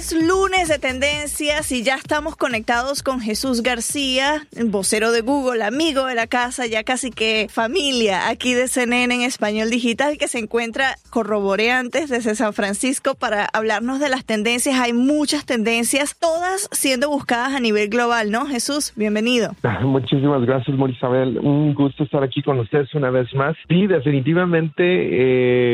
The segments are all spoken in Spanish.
Es lunes de tendencias y ya estamos conectados con Jesús García, vocero de Google, amigo de la casa, ya casi que familia aquí de CNN en español digital, que se encuentra corroboreantes desde San Francisco para hablarnos de las tendencias. Hay muchas tendencias, todas siendo buscadas a nivel global, ¿no? Jesús, bienvenido. Muchísimas gracias, Morisabel. Un gusto estar aquí con ustedes una vez más. Sí, definitivamente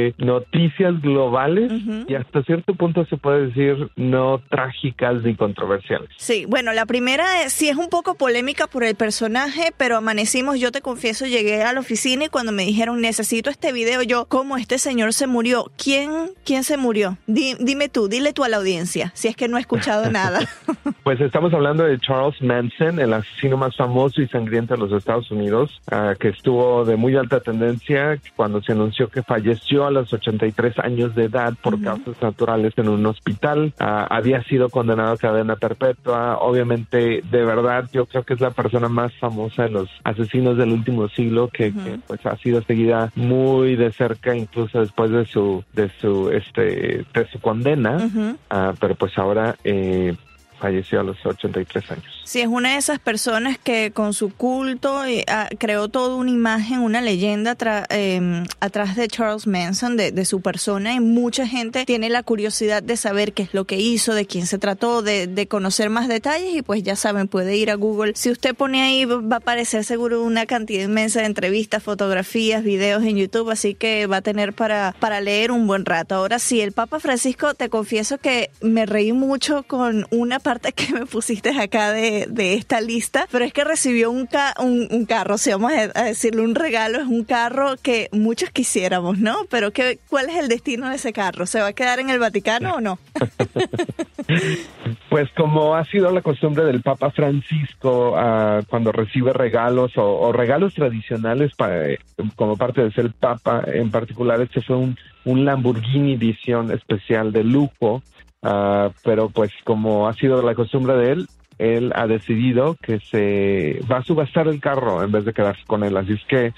eh, noticias globales y hasta cierto punto se puede decir no trágicas ni controversiales. Sí, bueno, la primera es, sí es un poco polémica por el personaje, pero amanecimos, yo te confieso, llegué a la oficina y cuando me dijeron necesito este video, yo, ¿cómo este señor se murió? ¿Quién, quién se murió? dime tú, dile tú a la audiencia, si es que no he escuchado nada. pues estamos hablando de Charles Manson, el asesino más famoso y sangriento de los Estados Unidos, ah, que estuvo de muy alta tendencia cuando se anunció que falleció a los 83 años de edad por causas naturales en un hospital. Uh, había sido condenado a cadena perpetua. Obviamente, de verdad, yo creo que es la persona más famosa de los asesinos del último siglo que, pues ha sido seguida muy de cerca, incluso después de su de su este de su condena. Uh, pero pues ahora eh, falleció a los 83 años. Sí, es una de esas personas que con su culto eh, ah, creó toda una imagen, una leyenda em, atrás de Charles Manson, de, su persona, y mucha gente tiene la curiosidad de saber qué es lo que hizo, de quién se trató, de, conocer más detalles, y pues ya saben, puede ir a Google. Si usted pone ahí, va a aparecer seguro una cantidad inmensa de entrevistas, fotografías, videos en YouTube, así que va a tener para, para leer un buen rato. Ahora sí, el Papa Francisco, te confieso que me reí mucho con una parte que me pusiste acá de, de esta lista, pero es que recibió un, un, carro, si vamos a decirle un regalo, es un carro que muchos quisiéramos, ¿no? Pero ¿qué, ¿cuál es el destino de ese carro? ¿Se va a quedar en el Vaticano o no? pues como ha sido la costumbre del Papa Francisco uh, cuando recibe regalos o, regalos tradicionales para, como parte de ser Papa, en particular este fue un, un Lamborghini edición especial de lujo Ah, pero pues como ha sido la costumbre de él, él ha decidido que se va a subastar el carro en vez de quedarse con él. Así es que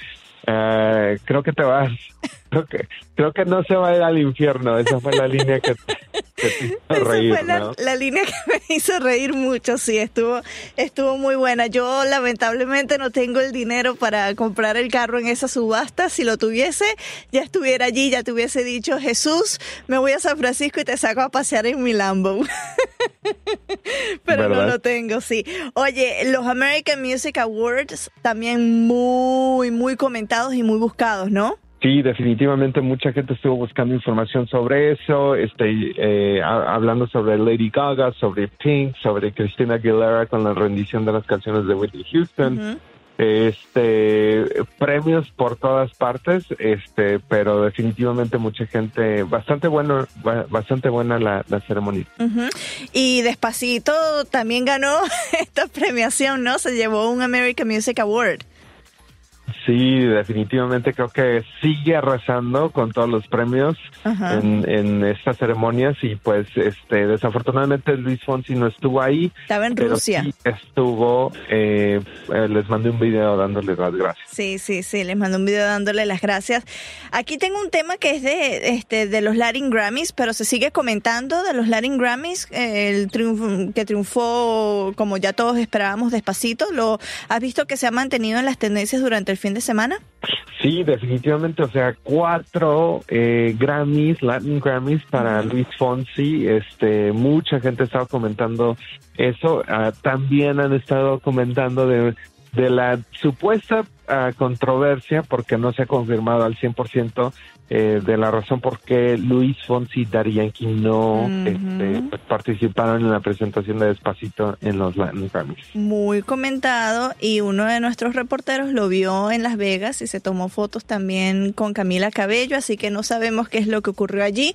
uh, creo que te vas, creo que, creo que no se va a ir al infierno. Esa fue la línea que, esa fue la, línea que me hizo reír mucho, sí, estuvo, estuvo muy buena. Yo lamentablemente no tengo el dinero para comprar el carro en esa subasta. Si lo tuviese, ya estuviera allí, ya te hubiese dicho, Jesús, me voy a San Francisco y te saco a pasear en mi Lambo. Pero no lo tengo, sí. Oye, los American Music Awards también muy, muy comentados y muy buscados, ¿no? Sí, definitivamente mucha gente estuvo buscando información sobre eso, este, eh, hablando sobre Lady Gaga, sobre Pink, sobre Christina Aguilera con la rendición de las canciones de Whitney Houston. Este premios por todas partes, este, pero definitivamente mucha gente, bastante bueno, bastante buena la, ceremonia. Y despacito también ganó esta premiación, ¿no? Se llevó un American Music Award. Sí, definitivamente creo que sigue arrasando con todos los premios en, estas ceremonias y pues este desafortunadamente Luis Fonsi no estuvo ahí. Estaba en Rusia. estuvo, eh, eh, les mandé un video dándole las gracias. Sí, sí, sí, les mandé un video dándole las gracias. Aquí tengo un tema que es de, este, de los Latin Grammys, pero se sigue comentando de los Latin Grammys, el triunfo, que triunfó como ya todos esperábamos despacito. ¿Lo has visto que se ha mantenido en las tendencias durante el fin de semana? Sí, definitivamente, o sea, cuatro eh, Grammys, Latin Grammys para Luis Fonsi, este, mucha gente estaba comentando eso, ah, también han estado comentando de, de la supuesta ah, controversia, porque no se ha confirmado al 100%, eh, de la razón por qué Luis Fonsi y Daddy Yankee no este, pues, participaron en la presentación de Despacito en los Latin Grammys. Muy comentado y uno de nuestros reporteros lo vio en Las Vegas y se tomó fotos también con Camila Cabello, así que no sabemos qué es lo que ocurrió allí,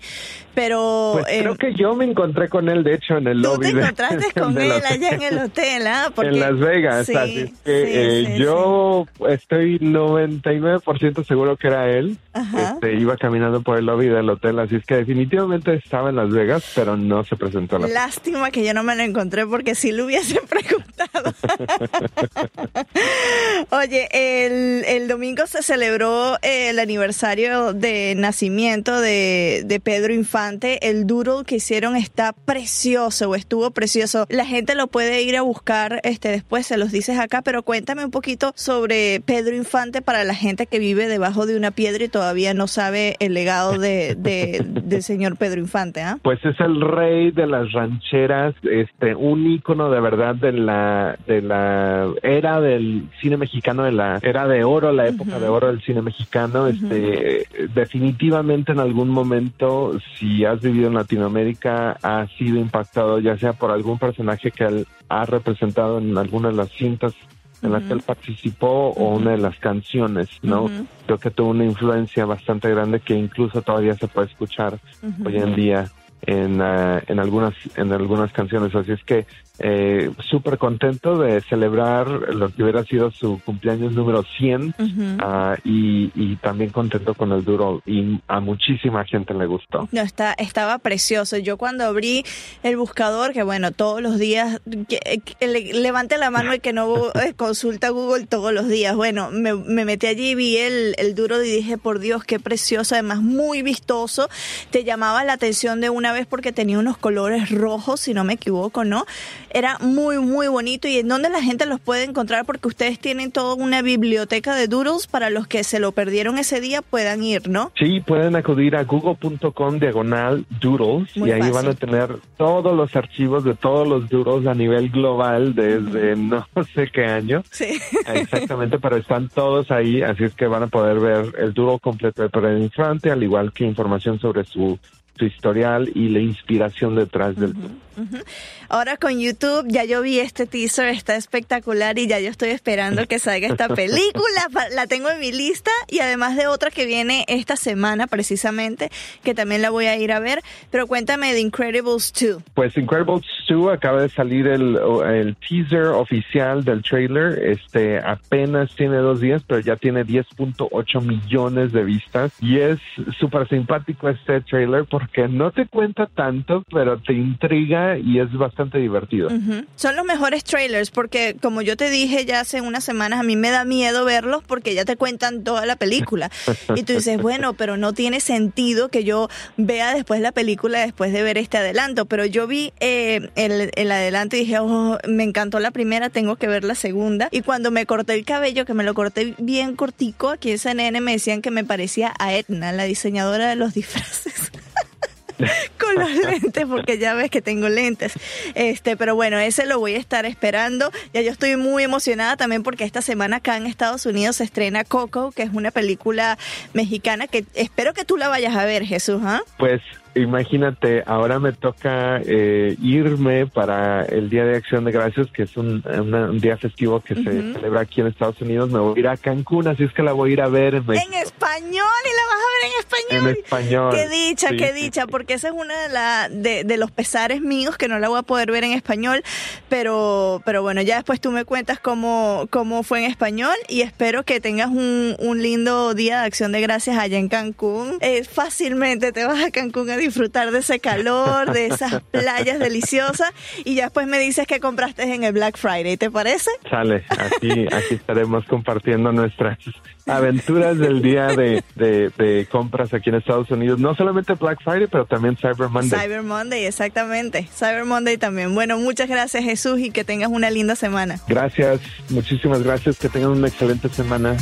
pero... Pues creo eh, que yo me encontré con él, de hecho, en el lobby. ¿Tú te encontraste con él allá en el hotel, ¿ah? en Las Vegas, así que eh, yo estoy 99% seguro que era él. Este, iba caminando por el lobby del hotel, así es que definitivamente estaba en Las Vegas, pero no se presentó. La Lástima que yo no me lo encontré porque si lo hubiese preguntado. Oye, el, el, domingo se celebró eh, el aniversario de nacimiento de, de Pedro Infante. El doodle que hicieron está precioso, o estuvo precioso. La gente lo puede ir a buscar este después, se los dices acá, pero cuéntame un poquito sobre Pedro Infante para la gente que vive debajo de una piedra y todavía no sabe el legado de, del señor Pedro Infante. ¿ah? Pues es el rey de las rancheras, este, un ícono de verdad de la, de la era del cine mexicano, de la era de oro, la época de oro del cine mexicano. Este, definitivamente en algún momento, si has vivido en Latinoamérica, ha sido impactado ya sea por algún personaje que él ha representado en alguna de las cintas en las que él participó o una de las canciones, ¿no? Creo que tuvo una influencia bastante grande que incluso todavía se puede escuchar hoy en día en, ah, en algunas en algunas canciones. Así es que eh, súper contento de celebrar lo que hubiera sido su cumpleaños número 100 ah, y, y, también contento con el duro y a muchísima gente le gustó. No, está, estaba precioso. Yo cuando abrí el buscador, que bueno, todos los días, que, levante la mano y que no eh, consulta Google todos los días. Bueno, me, me metí allí y vi el, el duro y dije, por Dios, qué precioso, además muy vistoso. Te llamaba la atención de una vez porque tenía unos colores rojos, si no me equivoco, ¿no? Era muy, muy bonito. ¿Y en dónde la gente los puede encontrar? Porque ustedes tienen toda una biblioteca de doodles para los que se lo perdieron ese día puedan ir, ¿no? Sí, pueden acudir a google.com diagonal doodles y ahí van a tener todos los archivos de todos los doodles a nivel global desde no sé qué año. Sí. Exactamente, pero están todos ahí, así es que van a poder ver el doodle completo de Pedro Infante, al igual que información sobre su su historial y la inspiración detrás del Ahora con YouTube ya yo vi este teaser, está espectacular y ya yo estoy esperando que salga esta película. La tengo en mi lista y además de otra que viene esta semana precisamente, que también la voy a ir a ver. Pero cuéntame de Incredibles 2. Pues Incredibles 2 acaba de salir el, el teaser oficial del trailer. Este apenas tiene dos días, pero ya tiene 10.8 millones de vistas y es súper simpático este trailer porque no te cuenta tanto, pero te intriga y es bastante divertido. Son los mejores trailers porque, como yo te dije ya hace unas semanas, a mí me da miedo verlos porque ya te cuentan toda la película. y tú dices, bueno, pero no tiene sentido que yo vea después la película después de ver este adelanto. Pero yo vi eh, el, el, adelanto y dije, oh, me encantó la primera, tengo que ver la segunda. Y cuando me corté el cabello, que me lo corté bien cortico, aquí en CNN me decían que me parecía a Edna, la diseñadora de los disfraces. con los lentes, porque ya ves que tengo lentes. Este, pero bueno, ese lo voy a estar esperando. Ya yo estoy muy emocionada también porque esta semana acá en Estados Unidos se estrena Coco, que es una película mexicana que espero que tú la vayas a ver, Jesús. ¿ah? Pues imagínate, ahora me toca eh, irme para el Día de Acción de Gracias, que es un, día festivo que se celebra aquí en Estados Unidos. Me voy a ir a Cancún, así es que la voy a ir a ver en, en español y la vas a ver en español. En español. Qué dicha, qué dicha, porque esa es una de, la, de, de, los pesares míos que no la voy a poder ver en español, pero, pero bueno, ya después tú me cuentas cómo, cómo fue en español y espero que tengas un, un lindo Día de Acción de Gracias allá en Cancún. Eh, fácilmente te vas a Cancún a disfrutar de ese calor, de esas playas deliciosas y ya después me dices que compraste en el Black Friday, ¿te parece? Sale, aquí, aquí estaremos compartiendo nuestras aventuras del día de, de, compras aquí en Estados Unidos. No solamente Black Friday, pero también Cyber Monday. Cyber Monday, exactamente. Cyber Monday también. Bueno, muchas gracias Jesús y que tengas una linda semana. Gracias, muchísimas gracias. Que tengan una excelente semana.